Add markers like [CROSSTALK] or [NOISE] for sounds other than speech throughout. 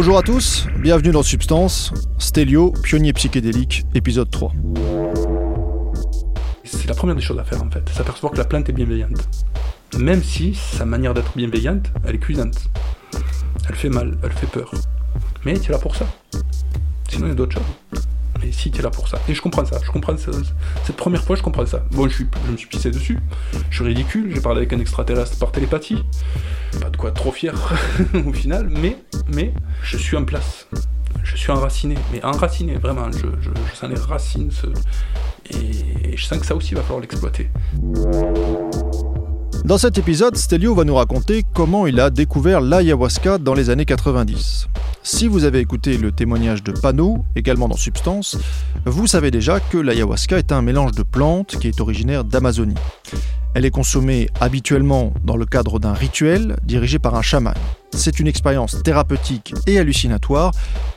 Bonjour à tous, bienvenue dans Substance, Stelio, pionnier psychédélique, épisode 3. C'est la première des choses à faire en fait, s'apercevoir que la plante est bienveillante. Même si sa manière d'être bienveillante, elle est cuisante. Elle fait mal, elle fait peur. Mais es là pour ça. Sinon, il y a d'autres choses. Mais si, tu es là pour ça. Et je comprends ça. Je comprends. Cette première fois, je comprends ça. Bon, je, suis, me suis pissé dessus. Je suis ridicule. J'ai parlé avec un extraterrestre par télépathie. Pas de quoi être trop fier [LAUGHS] au final. Mais, mais, je suis en place. Je suis enraciné. Mais enraciné, vraiment. Je, sens les racines. Et je sens que ça aussi, va falloir l'exploiter. Dans cet épisode, Stelio va nous raconter comment il a découvert l'ayahuasca dans les années 90. Si vous avez écouté le témoignage de Pano, également dans Substance, vous savez déjà que l'ayahuasca est un mélange de plantes qui est originaire d'Amazonie. Elle est consommée habituellement dans le cadre d'un rituel dirigé par un chaman. C'est une expérience thérapeutique et hallucinatoire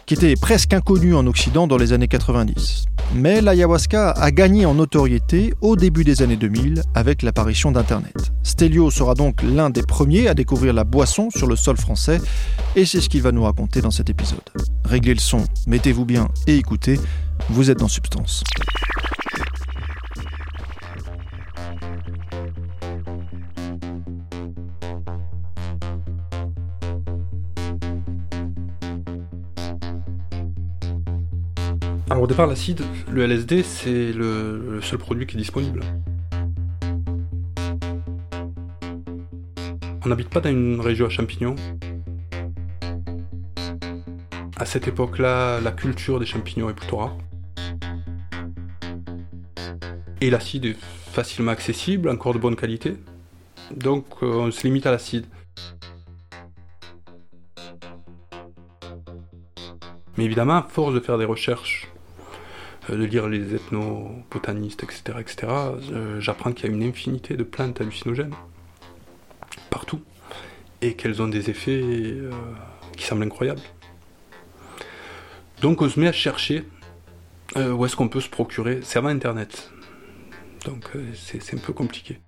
qui était presque inconnue en Occident dans les années 90. Mais l'ayahuasca a gagné en notoriété au début des années 2000 avec l'apparition d'Internet. Stelio sera donc l'un des premiers à découvrir la boisson sur le sol français et c'est ce qu'il va nous raconter dans cet épisode. Réglez le son, mettez-vous bien et écoutez, vous êtes dans Substance. Alors au départ, l'acide, le LSD, c'est le, le seul produit qui est disponible. On n'habite pas dans une région à champignons. À cette époque-là, la culture des champignons est plutôt rare. Et l'acide est facilement accessible, encore de bonne qualité. Donc euh, on se limite à l'acide. Mais évidemment, à force de faire des recherches, de lire les ethnobotanistes, etc., etc., euh, j'apprends qu'il y a une infinité de plantes hallucinogènes partout et qu'elles ont des effets euh, qui semblent incroyables. Donc on se met à chercher où est-ce qu'on peut se procurer, c'est avant Internet. Donc c'est un peu compliqué.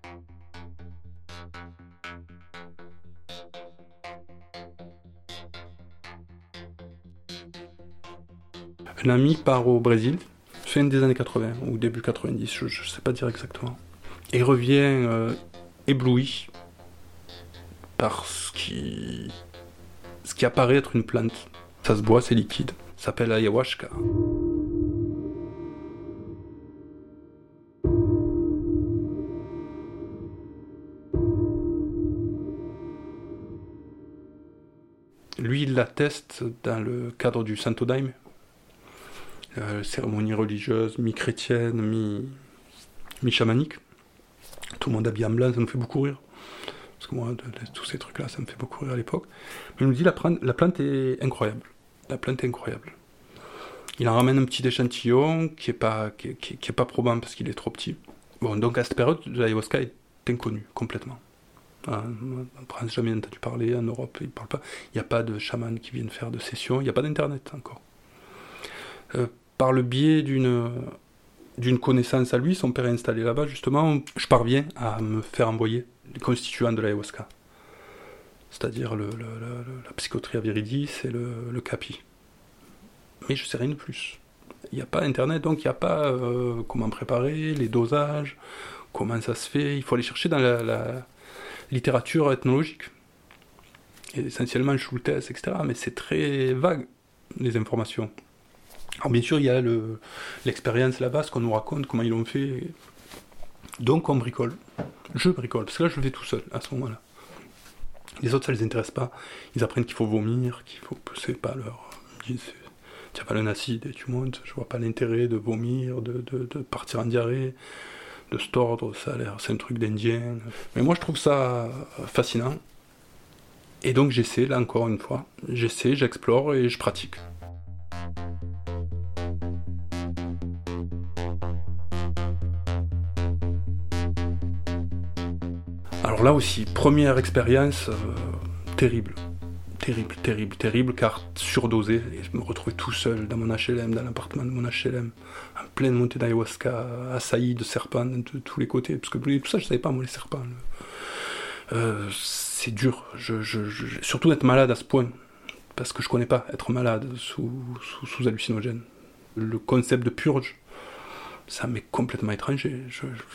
Un ami part au Brésil, fin des années 80 ou début 90, je sais pas dire exactement, et revient euh, ébloui par ce qui, ce qui apparaît être une plante. Ça se boit, c'est liquide. Ça s'appelle ayahuasca. Lui, il la teste dans le cadre du Santo Daime, euh, cérémonie religieuse, mi-chrétienne, mi- mi-chamanique. Tout le monde habillé en blanc, ça me fait beaucoup rire. Parce que moi, tous ces trucs-là, ça me fait beaucoup rire à l'époque. Mais il nous dit la, plante- la plante est incroyable. La plante est incroyable. Il en ramène un petit échantillon qui est pas, qui, pas probant parce qu'il est trop petit. Bon, donc à cette période, l'ayahuasca est inconnu complètement. Hein, En France, jamais entendu parler. En Europe, ils parlent pas. Il n'y a pas de chaman qui viennent faire de sessions. Il n'y a pas d'internet encore. Euh, par le biais d'une connaissance à lui, son père est installé là-bas, justement, je parviens à me faire envoyer les constituants de l'ayahuasca. C'est-à-dire la psychotria viridis et le, capi. Mais je sais rien de plus. Il n'y a pas Internet, donc il n'y a pas euh, comment préparer, les dosages, comment ça se fait. Il faut aller chercher dans la, la littérature ethnologique. Et essentiellement Schultes, etc. Mais c'est très vague, les informations. Alors bien sûr, il y a le- l'expérience là-bas, ce qu'on nous raconte, comment ils l'ont fait. Donc on bricole. Je bricole, parce que là je le fais tout seul à ce moment-là. Les autres, ça les intéresse pas. Ils apprennent qu'il faut vomir, qu'il faut pousser pas leur. Tu as pas un acide et tu montes. Je vois pas l'intérêt de vomir, de, de- de partir en diarrhée, de se tordre. Ça a l'air, c'est un truc d'indien. Mais moi, je trouve ça fascinant. Et donc j'essaie, là encore une fois, j'essaie, j'explore et je pratique. Là aussi, première expérience euh, terrible. Terrible, terrible, terrible, car surdosé. Et je me retrouvais tout seul dans mon HLM, dans l'appartement de mon HLM, en pleine montée d'ayahuasca, assailli de serpents de, tous les côtés. Parce que tout ça, je savais pas, moi, les serpents. Euh, c'est dur, surtout d'être malade à ce point. parce que je connais pas être malade sous, sous, hallucinogène. Le concept de purge, ça m'est complètement étranger.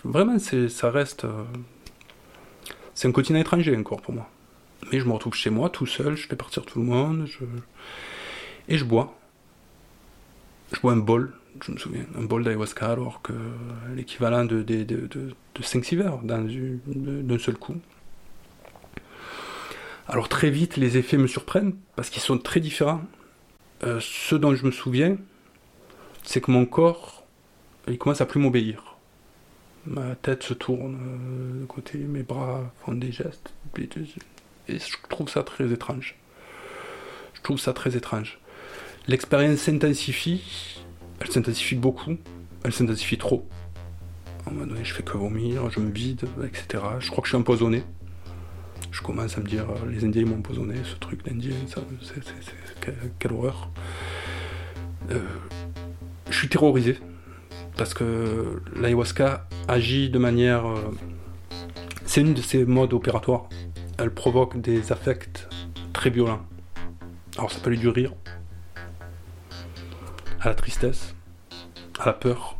vraiment, ça reste. Euh, c'est un continent étranger encore pour moi. Mais je me retrouve chez moi, tout seul, je fais partir tout le monde, et je bois. Je bois un bol, je me souviens, un bol d'ayahuasca, alors que l'équivalent de, de, de, de, 5-6 verres d'un seul coup. Alors très vite, les effets me surprennent parce qu'ils sont très différents. Euh, ce dont je me souviens, c'est que mon corps, il commence à plus m'obéir. Ma tête se tourne euh, de côté, mes bras font des gestes. Et je trouve ça très étrange. Je trouve ça très étrange. L'expérience s'intensifie, elle s'intensifie beaucoup, elle s'intensifie trop. À un moment donné, je fais que vomir, je me vide, etc. Je crois que je suis empoisonné je commence à me dire, euh, les Indiens m'ont empoisonné, ce truc d'Indien, c'est, quelle horreur. Euh, je suis terrorisé, parce que l'ayahuasca agit de manière... Euh, c'est une de ses modes opératoires. Elle provoque des affects très violents. Alors ça peut aller du rire, à la tristesse, à la peur,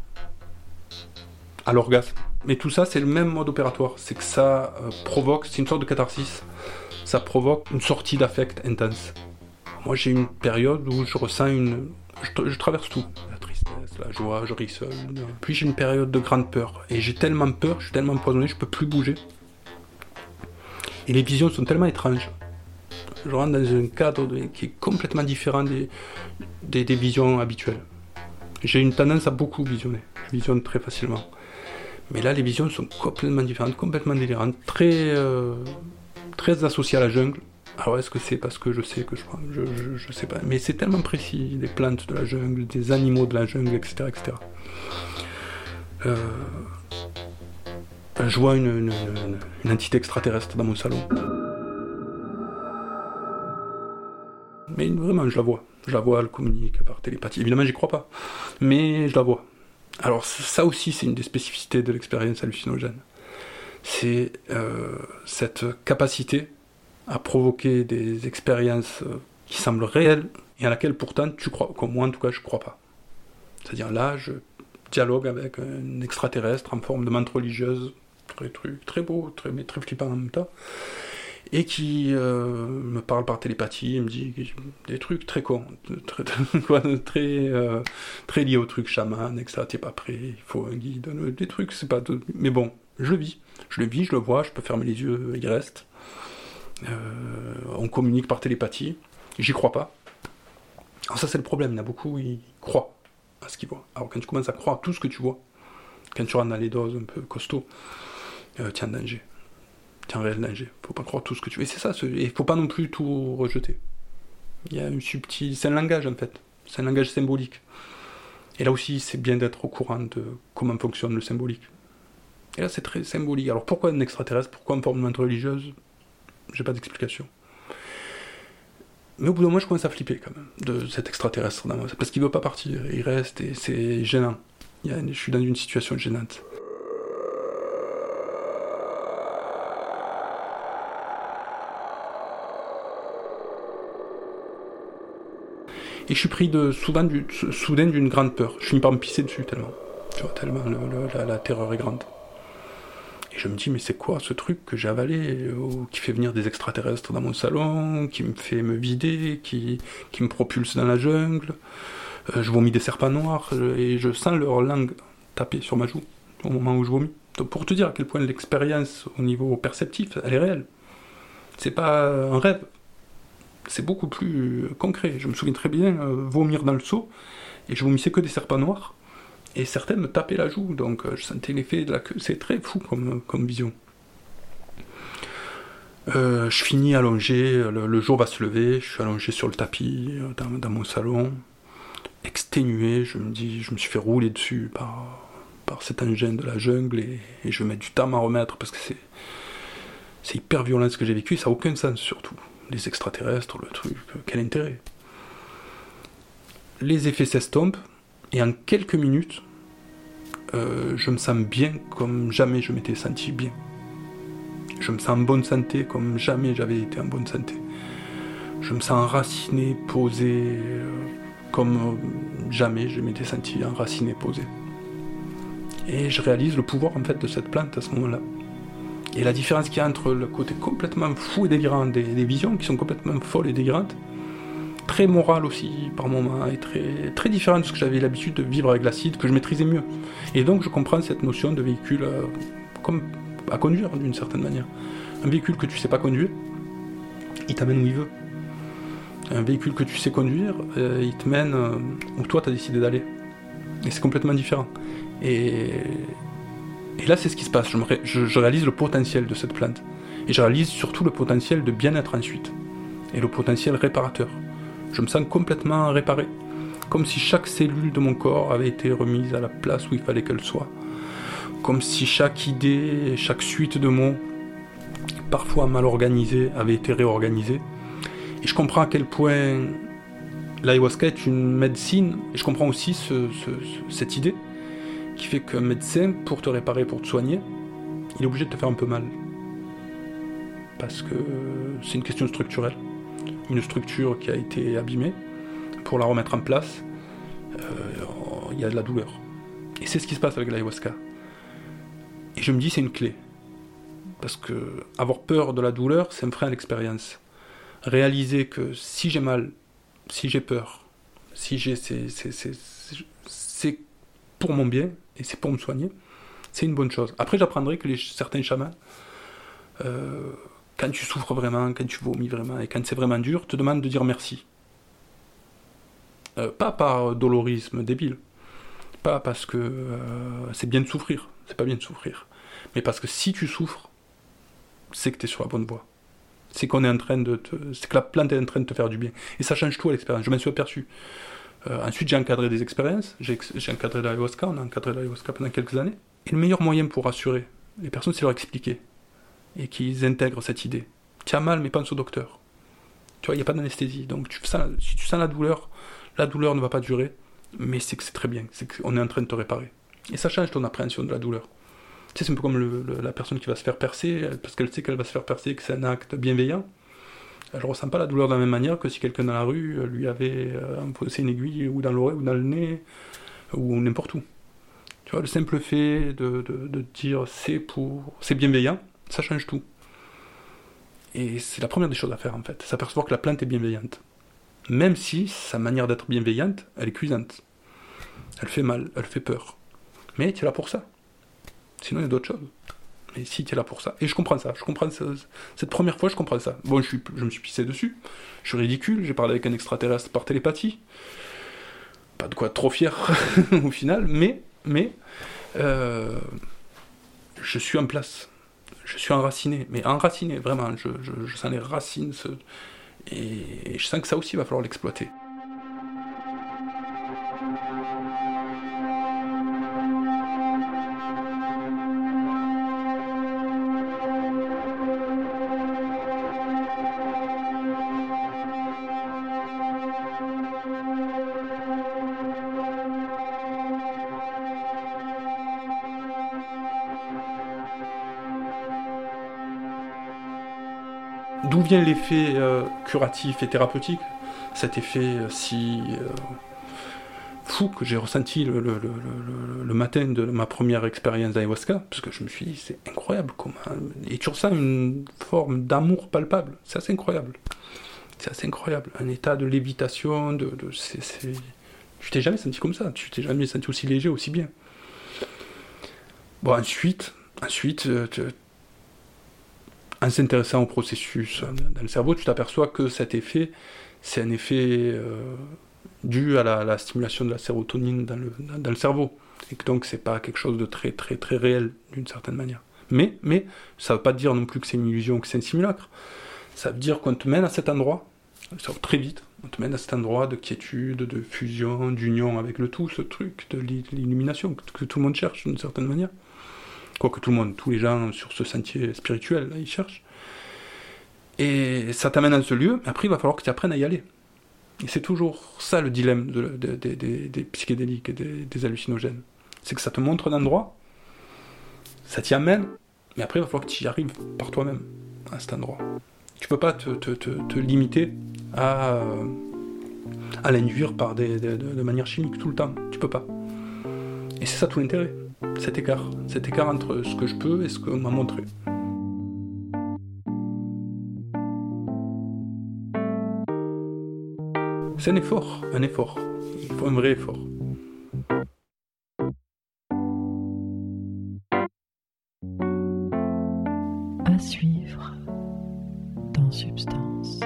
à l'orgasme. Mais tout ça, c'est le même mode opératoire. C'est que ça euh, provoque, c'est une sorte de catharsis. Ça provoque une sortie d'affect intense. Moi, j'ai une période où je ressens une. Je, traverse tout. La joie, je ris. Puis j'ai une période de grande peur. Et j'ai tellement peur, je suis tellement empoisonné, je peux plus bouger. Et les visions sont tellement étranges. Je rentre dans un cadre qui est complètement différent des, des, des visions habituelles. J'ai une tendance à beaucoup visionner. Je visionne très facilement. Mais là, les visions sont complètement différentes, complètement délirantes, très, euh, très associées à la jungle. Alors, est-ce que c'est parce que je sais que je crois je, je, sais pas. Mais c'est tellement précis, des plantes de la jungle, des animaux de la jungle, etc. etc. Euh, je vois une, une, entité extraterrestre dans mon salon. Mais vraiment, je la vois. Je la vois, elle communique par télépathie. Évidemment, j'y crois pas. Mais je la vois. Alors ça aussi, c'est une des spécificités de l'expérience hallucinogène. C'est euh, cette capacité à provoquer des expériences euh, qui semblent réelles et à laquelle pourtant tu crois, comme moi en tout cas, je crois pas. C'est-à-dire là, je dialogue avec un extraterrestre en forme de menthe religieuse, très, très, très beau, très, mais très flippant en même temps et qui euh, me parle par télépathie, il me dit des trucs très cons, [LAUGHS] très, euh, très liés au truc chaman, etc. T'es pas prêt, il faut un guide, des trucs, c'est pas. Mais bon, je le vis. Je le vis, je le vois, je peux fermer les yeux, il reste. Euh, on communique par télépathie, j'y crois pas. Alors ça c'est le problème, il y en a beaucoup, ils croient à ce qu'ils voient. Alors quand tu commences à croire à tout ce que tu vois, quand tu rentres dans les doses un peu costauds, es en danger un réel danger. Faut pas croire tout ce que tu veux. Et c'est ça, il faut pas non plus tout rejeter. Il y a une subtil. C'est un langage en fait. C'est un langage symbolique. Et là aussi, c'est bien d'être au courant de comment fonctionne le symbolique. Et là, c'est très symbolique. Alors pourquoi un extraterrestre? Pourquoi en forme religieuse? J'ai pas d'explication. Mais au bout d'un moment, je commence à flipper quand même de cet extraterrestre Parce qu'il veut pas partir. Il reste et c'est gênant. je suis dans une situation gênante. Et je suis pris de soudain, d'une grande peur. Je finis par me pisser dessus tellement. Tu vois, tellement la, terreur est grande. Et je me dis, mais c'est quoi ce truc que j'ai avalé, euh, qui fait venir des extraterrestres dans mon salon, qui me fait me vider, qui, me propulse dans la jungle. Euh, je vomis des serpents noirs et je sens leur langue taper sur ma joue au moment où je vomis. Pour te dire à quel point l'expérience au niveau perceptif, elle est réelle. C'est pas un rêve, c'est beaucoup plus concret. Je me souviens très bien euh, vomir dans le seau, et je vomissais que des serpents noirs, et certains me tapaient la joue, donc euh, je sentais l'effet de la queue. C'est très fou comme, comme vision. Euh, je finis allongé, le, jour va se lever, je suis allongé sur le tapis dans, mon salon, exténué, je me dis, je me suis fait rouler dessus par, par cet engin de la jungle et, et je mets du temps à remettre parce que c'est, c'est hyper violent ce que j'ai vécu, ça n'a aucun sens surtout. Les extraterrestres, le truc, quel intérêt? Les effets s'estompent, et en quelques minutes, euh, je me sens bien comme jamais je m'étais senti bien. Je me sens en bonne santé comme jamais j'avais été en bonne santé. Je me sens enraciné, posé, euh, comme euh, jamais je m'étais senti enraciné, posé. Et je réalise le pouvoir en fait de cette plante à ce moment-là. Et la différence qu'il y a entre le côté complètement fou et délirant des, visions, qui sont complètement folles et délirantes, très morales aussi par moments, et très, très différent de ce que j'avais l'habitude de vivre avec l'acide, que je maîtrisais mieux. Et donc je comprends cette notion de véhicule euh, comme à conduire d'une certaine manière. Un véhicule que tu sais pas conduire, il t'amène où il veut. Un véhicule que tu sais conduire, euh, il te mène euh, où toi tu as décidé d'aller. Et c'est complètement différent. Et, et là, c'est ce qui se passe. Je, réalise le potentiel de cette plante. Et je réalise surtout le potentiel de bien-être ensuite. Et le potentiel réparateur. Je me sens complètement réparé. Comme si chaque cellule de mon corps avait été remise à la place où il fallait qu'elle soit. Comme si chaque idée, chaque suite de mots, parfois mal organisée, avait été réorganisée. Et je comprends à quel point l'ayahuasca est une médecine. Et je comprends aussi cette idée qui fait qu'un médecin, pour te réparer, pour te soigner, il est obligé de te faire un peu mal. Parce que c'est une question structurelle. Une structure qui a été abîmée, pour la remettre en place, euh, il y a de la douleur. Et c'est ce qui se passe avec l'ayahuasca. Et je me dis, c'est une clé. Parce que avoir peur de la douleur, c'est un frein à l'expérience. Réaliser que si j'ai mal, si j'ai peur, si j'ai. C'est pour mon bien, et c'est pour me soigner, c'est une bonne chose. Après, j'apprendrai que les, certains chamans, euh, quand tu souffres vraiment, quand tu vomis vraiment, et quand c'est vraiment dur, te demandent de dire merci. Euh, pas par dolorisme débile, pas parce que euh, c'est bien de souffrir, c'est pas bien de souffrir, mais parce que si tu souffres, c'est que tu es sur la bonne voie. C'est qu'on est en train de c'est que la plante est en train de te faire du bien. Et ça change tout à l'expérience. Je m'en suis aperçu. Euh, ensuite, j'ai encadré des expériences, j'ai encadré l'ayahuasca, on a encadré l'ayahuasca pendant quelques années. Et le meilleur moyen pour rassurer les personnes, c'est leur expliquer et qu'ils intègrent cette idée. Tu as mal, mais pense au docteur. Tu vois, il n'y a pas d'anesthésie. Donc, tu sens, si tu sens la douleur, la douleur ne va pas durer, mais c'est que c'est très bien, c'est qu'on est en train de te réparer. Et ça change ton appréhension de la douleur. Tu sais, c'est un peu comme la personne qui va se faire percer, parce qu'elle sait qu'elle va se faire percer, que c'est un acte bienveillant elle ressent pas la douleur de la même manière que si quelqu'un dans la rue euh, lui avait euh, une aiguille ou dans l'oreille ou dans le nez ou n'importe où. Tu vois, le simple fait de, dire c'est pour, c'est bienveillant, ça change tout. Et c'est la première des choses à faire en fait, s'apercevoir que la plante est bienveillante. Même si sa manière d'être bienveillante, elle est cuisante. Elle fait mal, elle fait peur. Mais tu es là pour ça. Sinon, il y a d'autres choses. Mais si tu es là pour ça. Et je comprends ça. Je comprends Cette première fois, je comprends ça. Bon, je, je me suis pissé dessus. Je suis ridicule. J'ai parlé avec un extraterrestre par télépathie. Pas de quoi être trop fier [LAUGHS] au final. Mais, mais, euh, je suis en place. Je suis enraciné. Mais enraciné, vraiment. Je, je, sens les racines. et je sens que ça aussi, va falloir l'exploiter. D'où vient l'effet euh, curatif et thérapeutique? Cet effet euh, si euh, fou que j'ai ressenti le, matin de ma première expérience d'ayahuasca, parce que je me suis dit, c'est incroyable comment. Et tu ressens une forme d'amour palpable, c'est assez incroyable. C'est assez incroyable. Un état de lévitation, de. Tu t'es jamais senti comme ça, tu t'es jamais senti aussi léger, aussi bien. Bon, ensuite, ensuite, en s'intéressant au processus dans le cerveau, tu t'aperçois que cet effet, c'est un effet euh, dû à la, stimulation de la sérotonine dans le, dans le cerveau. Et que donc, c'est pas quelque chose de très, très, très réel, d'une certaine manière. Mais, mais ça veut pas dire non plus que c'est une illusion, que c'est un simulacre. Ça veut dire qu'on te mène à cet endroit, très vite, on te mène à cet endroit de quiétude, de fusion, d'union avec le tout, ce truc de l'illumination que tout le monde cherche d'une certaine manière quoique tout le monde, tous les gens sur ce sentier spirituel, ils cherchent. Et ça t'amène à ce lieu, mais après il va falloir que tu apprennes à y aller. Et c'est toujours ça le dilemme des psychédéliques et des, hallucinogènes. C'est que ça te montre un endroit, ça t'y amène, mais après il va falloir que tu y arrives par toi-même à cet endroit. Tu peux pas te, te, te, limiter à, à l'induire par des, de manière chimique tout le temps. Tu peux pas. Et c'est ça tout l'intérêt. Cet écart. Cet écart entre ce que je peux et ce qu'on m'a montré. C'est un effort, un effort. Il faut un vrai effort. À suivre dans Substance.